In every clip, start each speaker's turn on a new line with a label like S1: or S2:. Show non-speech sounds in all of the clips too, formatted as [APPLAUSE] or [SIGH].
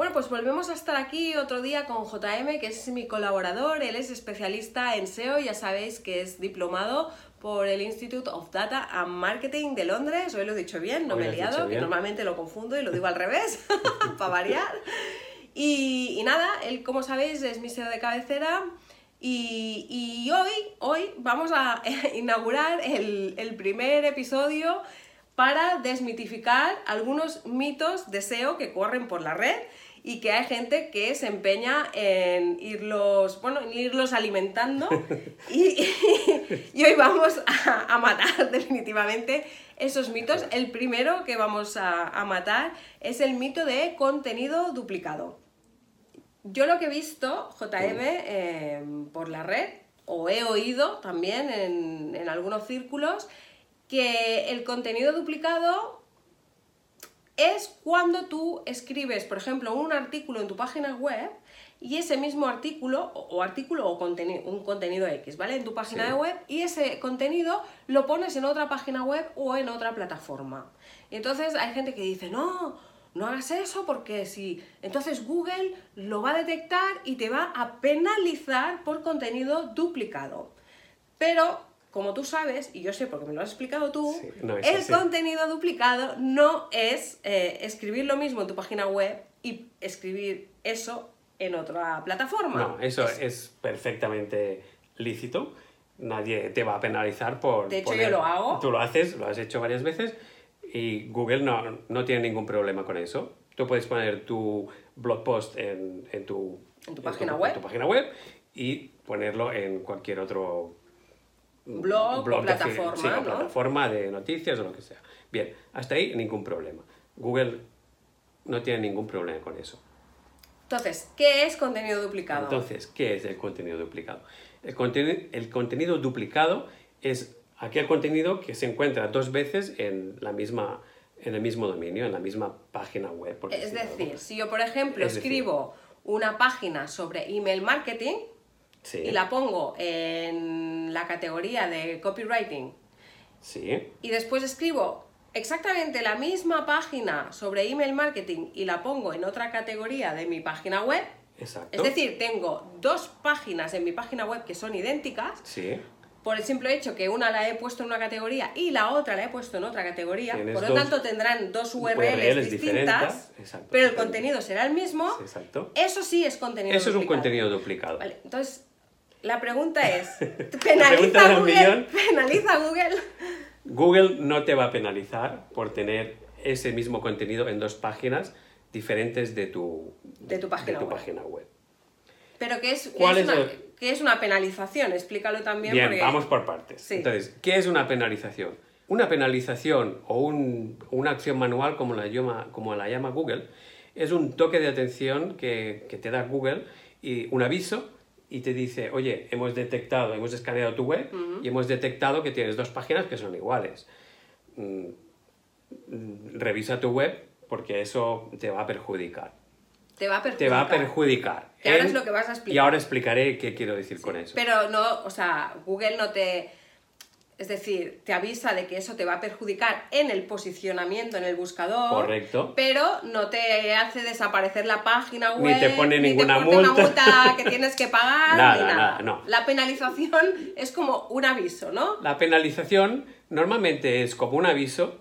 S1: Bueno, pues volvemos a estar aquí otro día con JM, que es mi colaborador. Él es especialista en SEO, ya sabéis que es diplomado por el Institute of Data and Marketing de Londres. Hoy lo he dicho bien, no
S2: Hoy
S1: me he liado, que normalmente lo confundo y lo digo al [LAUGHS] revés, [LAUGHS] para variar. Y, y nada, él, como sabéis, es mi SEO de cabecera. Y, y hoy, hoy vamos a [LAUGHS] inaugurar el, el primer episodio para desmitificar algunos mitos de SEO que corren por la red y que hay gente que se empeña en irlos, bueno, en irlos alimentando [LAUGHS] y, [LAUGHS] y hoy vamos a, a matar [LAUGHS] definitivamente esos mitos. El primero que vamos a, a matar es el mito de contenido duplicado. Yo lo que he visto, JM, eh, por la red, o he oído también en, en algunos círculos, que el contenido duplicado es cuando tú escribes, por ejemplo, un artículo en tu página web y ese mismo artículo, o, artículo o conteni- un contenido X, ¿vale? En tu página
S2: Sí.
S1: de web y ese contenido lo pones en otra página web o en otra plataforma. Y entonces hay gente que dice, no, no hagas eso porque si... Entonces Google lo va a detectar y te va a penalizar por contenido duplicado. Pero, como tú sabes, y yo sé porque me lo has explicado tú,
S2: Sí, no es
S1: el
S2: así.
S1: contenido duplicado no es eh, escribir lo mismo en tu página web y escribir eso en otra plataforma.
S2: No, eso es perfectamente lícito. Nadie te va a penalizar por.
S1: De hecho,
S2: poner-
S1: yo lo hago.
S2: Tú lo haces, lo has hecho varias veces y Google no, no tiene ningún problema con eso. Tú puedes poner tu blog post en, en tu,
S1: En tu página web.
S2: en tu página web y ponerlo en cualquier otro
S1: Blog o plataforma,
S2: sí, o
S1: ¿no?
S2: plataforma de noticias o lo que sea. Bien, hasta ahí ningún problema. Google no tiene ningún problema con eso.
S1: Entonces, ¿qué es contenido duplicado?
S2: Entonces, ¿qué es el contenido duplicado? El, conteni- el contenido duplicado es aquel contenido que se encuentra dos veces en, la misma, en el mismo dominio, en la misma página web.
S1: es decir, si yo, por ejemplo,
S2: Es decir-
S1: escribo una página sobre email marketing
S2: Sí,
S1: y la pongo en la categoría de copywriting.
S2: Sí,
S1: y después escribo exactamente la misma página sobre email marketing y la pongo en otra categoría de mi página web,
S2: exacto.
S1: es decir, tengo dos páginas en mi página web que son idénticas,
S2: sí,
S1: por el simple hecho que una la he puesto en una categoría y la otra la he puesto en otra categoría,
S2: Tienes
S1: por lo tanto tendrán dos URLs,
S2: URLs
S1: distintas,
S2: exacto,
S1: pero el contenido será el mismo.
S2: exacto.
S1: Eso sí es contenido
S2: Eso es un contenido duplicado.
S1: Vale, entonces la pregunta es, [LAUGHS] ¿penaliza Google? ¿Penaliza Google?
S2: Google no te va a penalizar por tener ese mismo contenido en dos páginas diferentes de tu,
S1: De tu página
S2: tu
S1: web.
S2: página web.
S1: Pero ¿qué es, qué
S2: ¿Cuál
S1: es,
S2: es
S1: una,
S2: el-
S1: qué es una penalización? Explícalo también.
S2: Bien,
S1: porque-
S2: vamos por partes.
S1: Sí.
S2: Entonces, ¿qué es una penalización? Una penalización o un- una acción manual, como la, llama, como la llama Google, es un toque de atención que, que te da Google y un aviso y te dice, oye, hemos detectado, hemos escaneado tu web y hemos detectado que tienes dos páginas que son iguales. Mm, mm, Revisa tu web porque eso te va a perjudicar.
S1: Te va a perjudicar.
S2: Te va a perjudicar.
S1: Que ahora es lo que vas a explicar.
S2: Y ahora explicaré qué quiero decir con eso.
S1: Pero no, o sea, Google no te... Es decir, te avisa de que eso te va a perjudicar en el posicionamiento en el buscador.
S2: Correcto.
S1: Pero no te hace desaparecer la página
S2: Ni
S1: web.
S2: te pone
S1: ni
S2: ninguna
S1: te pone una
S2: multa.
S1: multa que tienes que pagar.
S2: Nada,
S1: ni nada.
S2: nada, no.
S1: La penalización es como un aviso, ¿no?
S2: La penalización normalmente es como un aviso.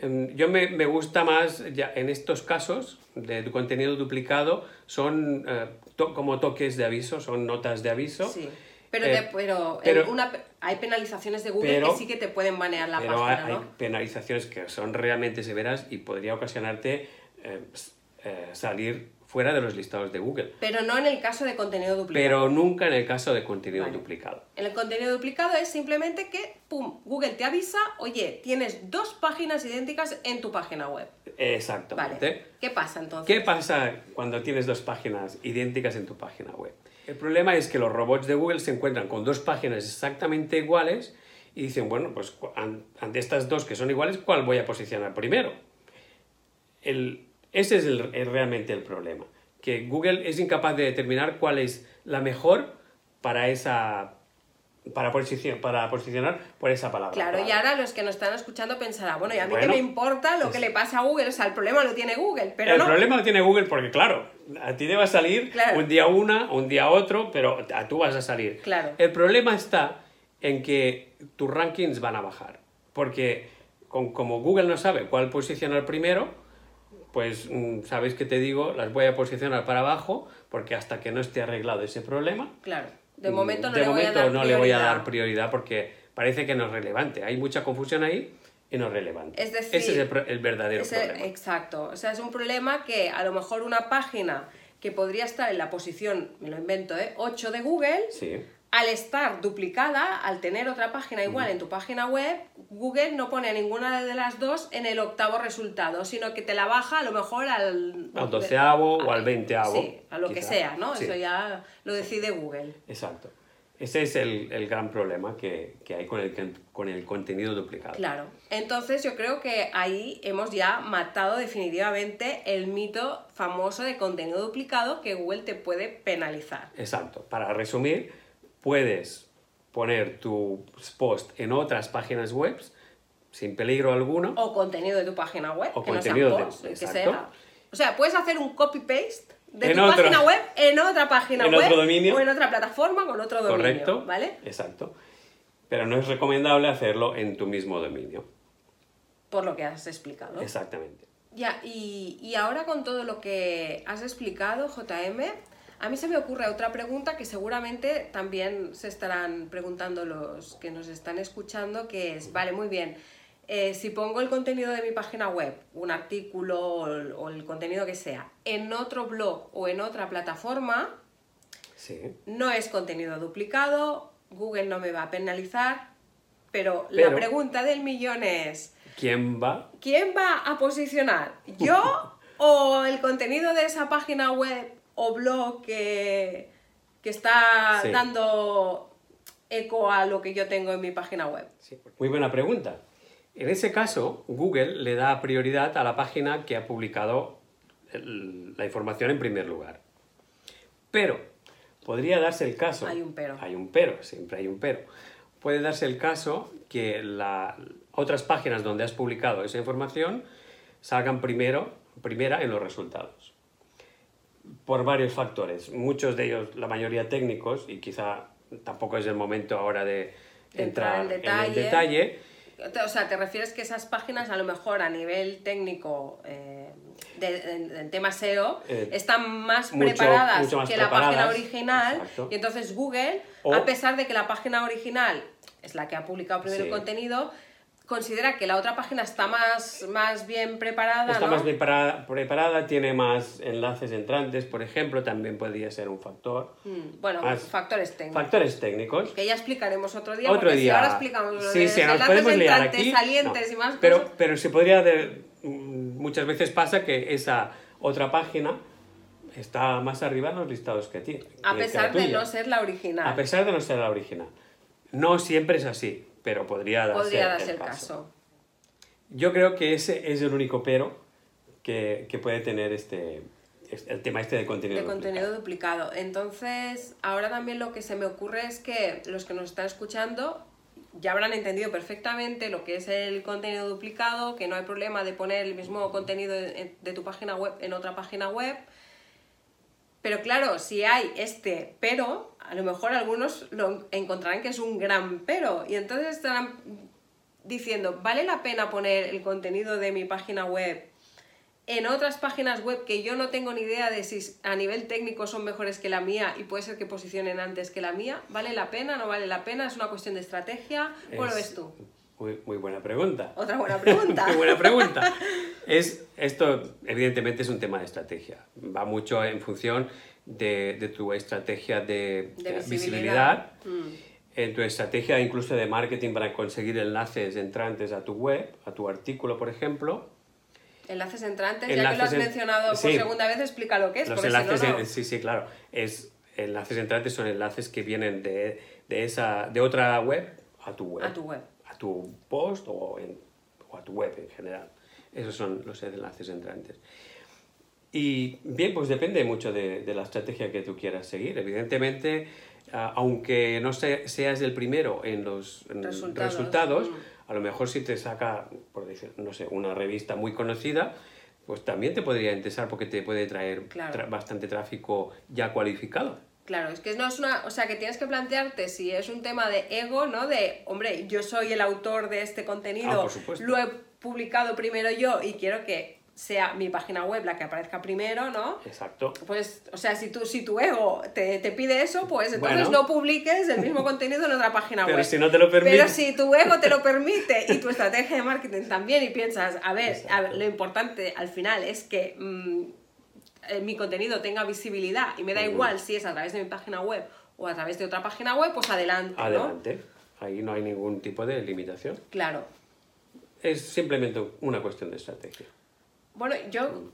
S2: Em, Yo me, me gusta más, ya en estos casos de contenido duplicado, son eh, to- como toques de aviso, son notas de aviso.
S1: Sí. Pero,
S2: Eh,
S1: te- pero,
S2: pero-
S1: en una, hay penalizaciones de Google
S2: pero-
S1: que sí que te pueden banear la
S2: pero
S1: página,
S2: hay,
S1: ¿no?
S2: hay penalizaciones que son realmente severas y podría ocasionarte eh, eh, salir fuera de los listados de Google.
S1: Pero no en el caso de contenido duplicado.
S2: Pero nunca en el caso de contenido
S1: Vale.
S2: duplicado.
S1: El contenido duplicado es simplemente que, pum, Google te avisa, oye, tienes dos páginas idénticas en tu página web.
S2: Exactamente.
S1: Vale. ¿Qué pasa entonces?
S2: ¿Qué pasa cuando tienes dos páginas idénticas en tu página web? El problema es que los robots de Google se encuentran con dos páginas exactamente iguales y dicen, bueno, pues ante estas dos que son iguales, ¿cuál voy a posicionar primero? El- ese es el- el- realmente el problema, que Google es incapaz de determinar cuál es la mejor para esa para, posici- para posicionar por esa palabra.
S1: Claro, y ahora los que nos están escuchando pensarán, bueno, ¿y a mí
S2: Bueno,
S1: qué me importa lo que le pasa a Google? O sea, el problema lo tiene Google, pero
S2: el
S1: no.
S2: problema lo tiene Google porque, claro, a ti te va a salir
S1: Claro.
S2: un día una, un día otro, pero a tú vas a salir.
S1: Claro.
S2: El problema está en que tus rankings van a bajar. Porque con- como Google no sabe cuál posicionar primero, pues mm, sabéis que te digo, las voy a posicionar para abajo, porque hasta que no esté arreglado ese problema,
S1: Claro, de momento no
S2: de
S1: le voy a
S2: momento
S1: dar
S2: no le voy a
S1: prioridad.
S2: dar prioridad porque parece que no es relevante. Hay mucha confusión ahí y no es relevante.
S1: Es decir,
S2: ese es el, el verdadero
S1: Es el-
S2: problema.
S1: exacto. O sea, es un problema que a lo mejor una página que podría estar en la posición, me lo invento, ¿eh? 8 de Google,
S2: Sí.
S1: Al estar duplicada, al tener otra página igual en tu página web, Google no pone a ninguna de las dos en el octavo resultado, sino que te la baja a lo mejor al...
S2: Al doceavo o al veinteavo,
S1: Sí, a lo que sea, ¿no?
S2: Sí.
S1: Eso ya lo decide Google.
S2: Exacto. Ese es el, el gran problema que, que hay con el, con el contenido duplicado.
S1: Claro. Entonces yo creo que ahí hemos ya matado definitivamente el mito famoso de contenido duplicado que Google te puede penalizar.
S2: Exacto. Para resumir, puedes poner tu post en otras páginas web sin peligro alguno.
S1: O contenido de tu página web,
S2: O
S1: que no sea
S2: contenido de-
S1: que sea. O sea, puedes hacer un copy-paste de
S2: En
S1: tu
S2: otro-
S1: página web en otra página
S2: en
S1: web
S2: otro dominio.
S1: o en otra plataforma con otro dominio,
S2: Correcto.
S1: ¿vale?
S2: Exacto. Pero no es recomendable hacerlo en tu mismo dominio.
S1: Por lo que has explicado.
S2: Exactamente.
S1: Ya, y, y ahora con todo lo que has explicado, JM, a mí se me ocurre otra pregunta que seguramente también se estarán preguntando los que nos están escuchando, que es, vale, muy bien, eh, si pongo el contenido de mi página web, un artículo o el, o el contenido que sea, en otro blog o en otra plataforma,
S2: Sí.
S1: no es contenido duplicado, Google no me va a penalizar, pero, la
S2: Pero-
S1: pregunta del millón es...
S2: ¿Quién va?
S1: ¿Quién va a posicionar? ¿Yo [LAUGHS] o el contenido de esa página web o blog que, que está
S2: Sí.
S1: dando eco a lo que yo tengo en mi página web?
S2: Sí, Muy buena pregunta. En ese caso, Google le da prioridad a la página que ha publicado el- la información en primer lugar. Pero podría darse el caso.
S1: Hay un pero.
S2: Hay un pero, siempre hay un pero. Puede darse el caso que la- otras páginas donde has publicado esa información salgan primero, primera en los resultados. Por varios factores. Muchos de ellos, la mayoría técnicos, y quizá tampoco es el momento ahora de entrar
S1: en
S2: en el
S1: detalle.
S2: detalle.
S1: O sea, ¿te refieres que esas páginas a lo mejor a nivel técnico eh, en tema SEO
S2: Eh,
S1: están más
S2: mucho-
S1: preparadas
S2: mucho más
S1: que la página original?
S2: exacto.
S1: Y entonces Google,
S2: O-
S1: a pesar de que la página original es la que ha publicado primero
S2: Sí.
S1: el contenido, considera que la otra página está más, más bien preparada,
S2: Está
S1: ¿no?
S2: más bien para- preparada, tiene más enlaces entrantes, por ejemplo, también podría ser un factor.
S1: Mm, Bueno,
S2: Más-
S1: factores técnicos.
S2: Factores técnicos.
S1: Que ya explicaremos otro día,
S2: Otro
S1: porque si
S2: día.
S1: ahora explicamos lo
S2: sí, sí, nos
S1: enlaces
S2: podemos liar
S1: entrantes,
S2: aquí.
S1: salientes
S2: No.
S1: y más
S2: pero,
S1: cosas.
S2: pero se podría. de- mm, muchas veces pasa que esa otra página está más arriba en los listados que ti.
S1: A pesar de no ser la original.
S2: A pesar de no ser la original. No siempre es así, pero podría darse,
S1: Podría darse
S2: el
S1: el
S2: caso.
S1: caso.
S2: Yo creo que ese es el único pero que, que puede tener este, es- el tema este de contenido.
S1: de contenido
S2: duplicado.
S1: duplicado. Entonces, ahora también lo que se me ocurre es que los que nos están escuchando ya habrán entendido perfectamente lo que es el contenido duplicado, que no hay problema de poner el mismo contenido de, de tu página web en otra página web. Pero claro, si hay este pero, a lo mejor algunos lo encontrarán que es un gran pero. Y entonces estarán diciendo, ¿vale la pena poner el contenido de mi página web en otras páginas web que yo no tengo ni idea de si a nivel técnico son mejores que la mía y puede ser que posicionen antes que la mía? ¿Vale la pena? ¿No vale la pena? ¿Es una cuestión de estrategia? ¿Cómo lo
S2: Es
S1: ves tú?
S2: Muy, muy buena pregunta.
S1: Otra buena pregunta. [LAUGHS]
S2: Muy buena pregunta. Es, Esto, evidentemente, es un tema de estrategia. Va mucho en función de, de tu estrategia de,
S1: De visibilidad.
S2: visibilidad,
S1: Mm.
S2: en tu estrategia incluso de marketing para conseguir enlaces entrantes a tu web, a tu artículo, por ejemplo.
S1: Enlaces entrantes, ya que lo has
S2: en-
S1: mencionado por
S2: sí.
S1: segunda vez, explica lo que es.
S2: Los
S1: si no,
S2: enlaces,
S1: no.
S2: en- sí, sí, claro. Es, enlaces entrantes son enlaces que vienen de, de, esa, de otra web a tu web.
S1: A tu web.
S2: A tu post o, en- o a tu web en general. Esos son los enlaces entrantes. Y bien, pues depende mucho de, de la estrategia que tú quieras seguir. Evidentemente, aunque no se- seas el primero en los en
S1: Resultados,
S2: resultados,
S1: mm.
S2: a lo mejor si te saca, por decir, no sé, una revista muy conocida, pues también te podría interesar porque te puede traer
S1: Claro.
S2: tra- bastante tráfico ya cualificado.
S1: Claro, es que no es una, o sea, que tienes que plantearte si es un tema de ego, ¿no? De, hombre, yo soy el autor de este contenido,
S2: Ah,
S1: lo he publicado primero yo y quiero que sea mi página web la que aparezca primero, ¿no?
S2: Exacto.
S1: Pues, o sea, si tu, si tu ego te, te pide eso, pues entonces
S2: Bueno.
S1: no publiques el mismo [LAUGHS] contenido en otra página
S2: Pero
S1: web.
S2: si no te lo permite-
S1: Pero si tu ego te lo permite y tu estrategia de marketing también y piensas, a ver, a ver, lo importante al final es que mm, eh, mi contenido tenga visibilidad y me da igual si es a través de mi página web o a través de otra página web, pues adelante, ¿no?
S2: Adelante. Ahí no hay ningún tipo de limitación.
S1: Claro.
S2: Es simplemente una cuestión de estrategia.
S1: Bueno, yo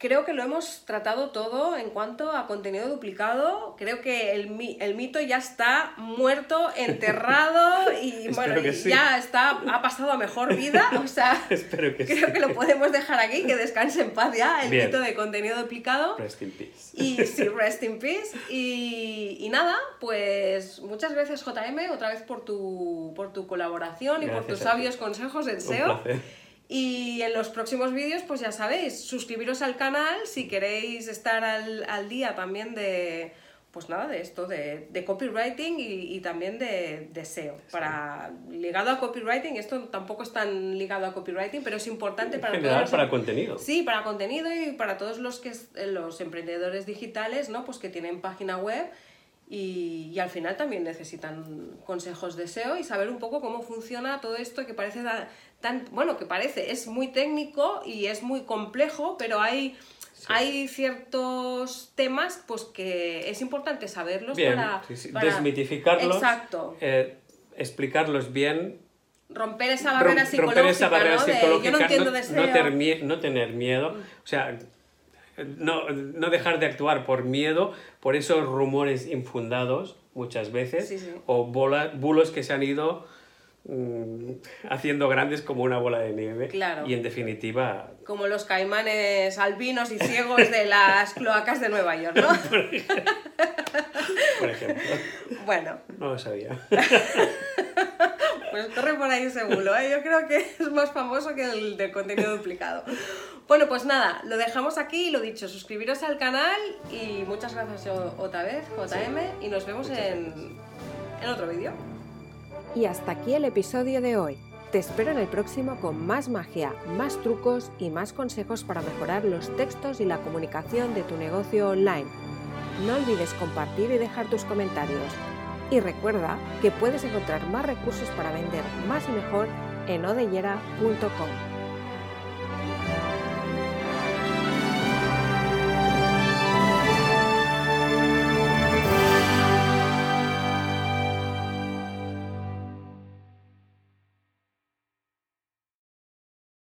S1: creo que lo hemos tratado todo en cuanto a contenido duplicado. Creo que el, el mito ya está muerto, [LAUGHS] enterrado y bueno,
S2: que
S1: y
S2: sí.
S1: ya está, ha pasado a mejor vida. O sea, [LAUGHS]
S2: Espero que
S1: creo
S2: sí.
S1: que lo podemos dejar aquí, que descanse en paz ya el
S2: Bien.
S1: mito de contenido duplicado.
S2: Rest in peace.
S1: Y sí, [LAUGHS] rest in peace. Y, y nada, pues muchas gracias JM otra vez por tu, por tu colaboración y por tus sabios consejos en
S2: Un
S1: SEO.
S2: placer.
S1: Y en los próximos vídeos, pues ya sabéis, suscribiros al canal si queréis estar al, al día también de, pues nada, de esto, de, de copywriting y, y también de, de SEO. Para, ligado a copywriting, esto tampoco es tan ligado a copywriting, pero es importante [LAUGHS]
S2: En
S1: para
S2: general,
S1: todos los-
S2: para contenido.
S1: Sí, para contenido y para todos los que los emprendedores digitales, ¿no? Pues que tienen página web y, y al final también necesitan consejos de SEO y saber un poco cómo funciona todo esto que parece tan, bueno, que parece, es muy técnico y es muy complejo, pero hay hay ciertos temas pues que es importante saberlos
S2: Bien,
S1: para,
S2: sí, sí,
S1: para-
S2: desmitificarlos,
S1: Exacto.
S2: eh, explicarlos bien,
S1: Romper esa barrera
S2: rom-
S1: psicológica,
S2: romper esa barrera
S1: ¿no? De,
S2: psicológica,
S1: yo no entiendo
S2: tener miedo, o sea, no, no dejar de actuar por miedo, por esos rumores infundados muchas veces,
S1: Sí, sí.
S2: o bola- bulos que se han ido mm, haciendo grandes como una bola de nieve.
S1: Claro.
S2: Y en definitiva,
S1: como los caimanes albinos y ciegos de las cloacas de Nueva York, ¿no? [LAUGHS]
S2: por ejemplo,
S1: Bueno,
S2: no lo sabía. [LAUGHS]
S1: pues corre por ahí ese bulo, ¿eh? Yo creo que es más famoso que el del contenido duplicado. Bueno, pues nada, lo dejamos aquí, lo dicho, suscribiros al canal y muchas gracias otra vez, JM, y nos vemos en, en otro vídeo.
S3: Y hasta aquí el episodio de hoy. Te espero en el próximo con más magia, más trucos y más consejos para mejorar los textos y la comunicación de tu negocio online. No olvides compartir y dejar tus comentarios. Y recuerda que puedes encontrar más recursos para vender más y mejor en odellera.com.